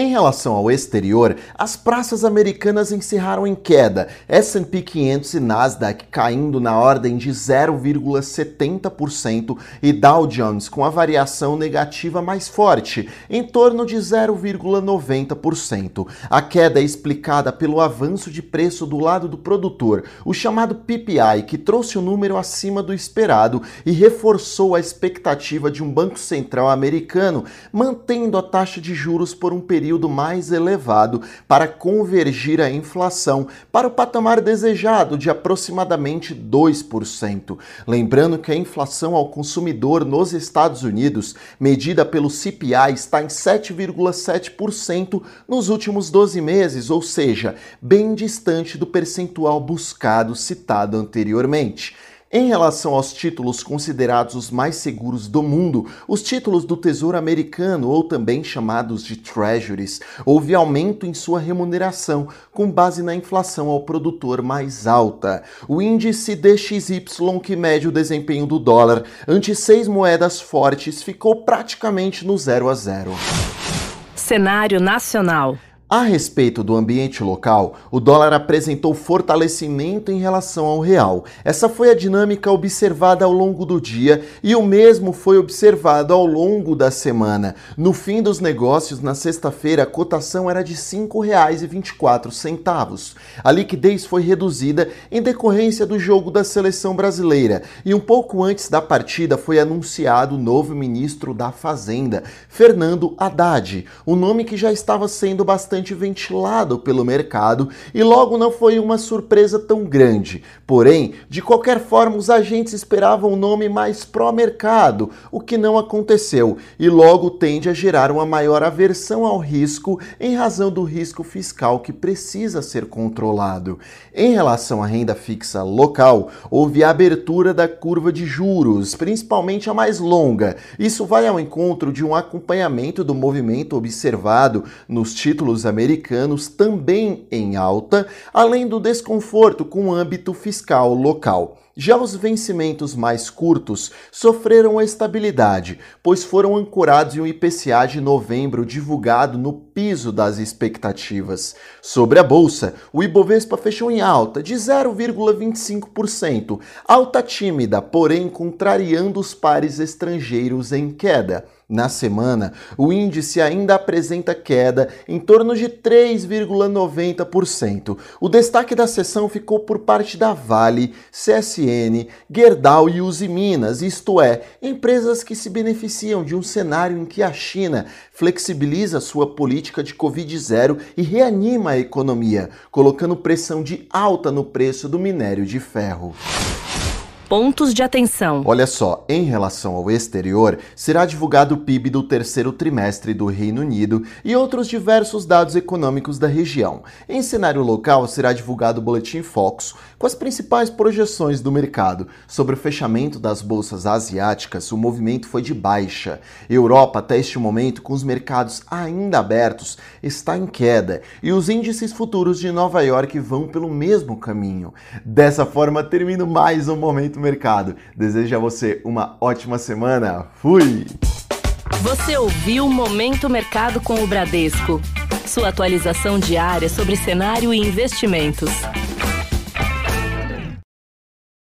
Em relação ao exterior, as praças americanas encerraram em queda, S&P 500 e Nasdaq caindo na ordem de 0,70% e Dow Jones com a variação negativa mais forte, em torno de 0,90%. A queda é explicada pelo avanço de preço do lado do produtor, o chamado PPI, que trouxe o um número acima do esperado e reforçou a expectativa de um Banco Central americano mantendo a taxa de juros por um período período mais elevado para convergir a inflação para o patamar desejado de aproximadamente 2%. Lembrando que a inflação ao consumidor nos Estados Unidos, medida pelo CPI, está em 7,7% nos últimos 12 meses, ou seja, bem distante do percentual buscado citado anteriormente. Em relação aos títulos considerados os mais seguros do mundo, os títulos do Tesouro Americano, ou também chamados de Treasuries, houve aumento em sua remuneração com base na inflação ao produtor mais alta. O índice DXY, que mede o desempenho do dólar ante seis moedas fortes, ficou praticamente no 0 a 0. Cenário nacional. A respeito do ambiente local, o dólar apresentou fortalecimento em relação ao real. Essa foi a dinâmica observada ao longo do dia e o mesmo foi observado ao longo da semana. No fim dos negócios, na sexta-feira, a cotação era de R$ 5,24. A liquidez foi reduzida em decorrência do jogo da seleção brasileira e um pouco antes da partida foi anunciado o novo ministro da Fazenda, Fernando Haddad, um nome que já estava sendo bastante bastante ventilado pelo mercado e logo não foi uma surpresa tão grande. Porém, de qualquer forma, os agentes esperavam um nome mais pró-mercado, o que não aconteceu, e logo tende a gerar uma maior aversão ao risco em razão do risco fiscal que precisa ser controlado. Em relação à renda fixa local, houve a abertura da curva de juros, principalmente a mais longa. Isso vai ao encontro de um acompanhamento do movimento observado nos títulos americanos também em alta, além do desconforto com o âmbito fiscal local. Já os vencimentos mais curtos sofreram estabilidade, pois foram ancorados em um IPCA de novembro divulgado no piso das expectativas. Sobre a bolsa, o Ibovespa fechou em alta de 0,25%, alta tímida, porém contrariando os pares estrangeiros em queda. Na semana, o índice ainda apresenta queda em torno de 3,90%. O destaque da sessão ficou por parte da Vale, CSN, Gerdau e Uzi Minas, isto é, empresas que se beneficiam de um cenário em que a China flexibiliza sua política de Covid-0 e reanima a economia, colocando pressão de alta no preço do minério de ferro pontos de atenção. Olha só, em relação ao exterior, será divulgado o PIB do terceiro trimestre do Reino Unido e outros diversos dados econômicos da região. Em cenário local, será divulgado o Boletim Focus, com as principais projeções do mercado. Sobre o fechamento das bolsas asiáticas, o movimento foi de baixa. Europa, até este momento, com os mercados ainda abertos, está em queda e os índices futuros de Nova York vão pelo mesmo caminho. Dessa forma, termino mais um momento Mercado. Desejo a você uma ótima semana. Fui! Você ouviu Momento Mercado com o Bradesco. Sua atualização diária sobre cenário e investimentos.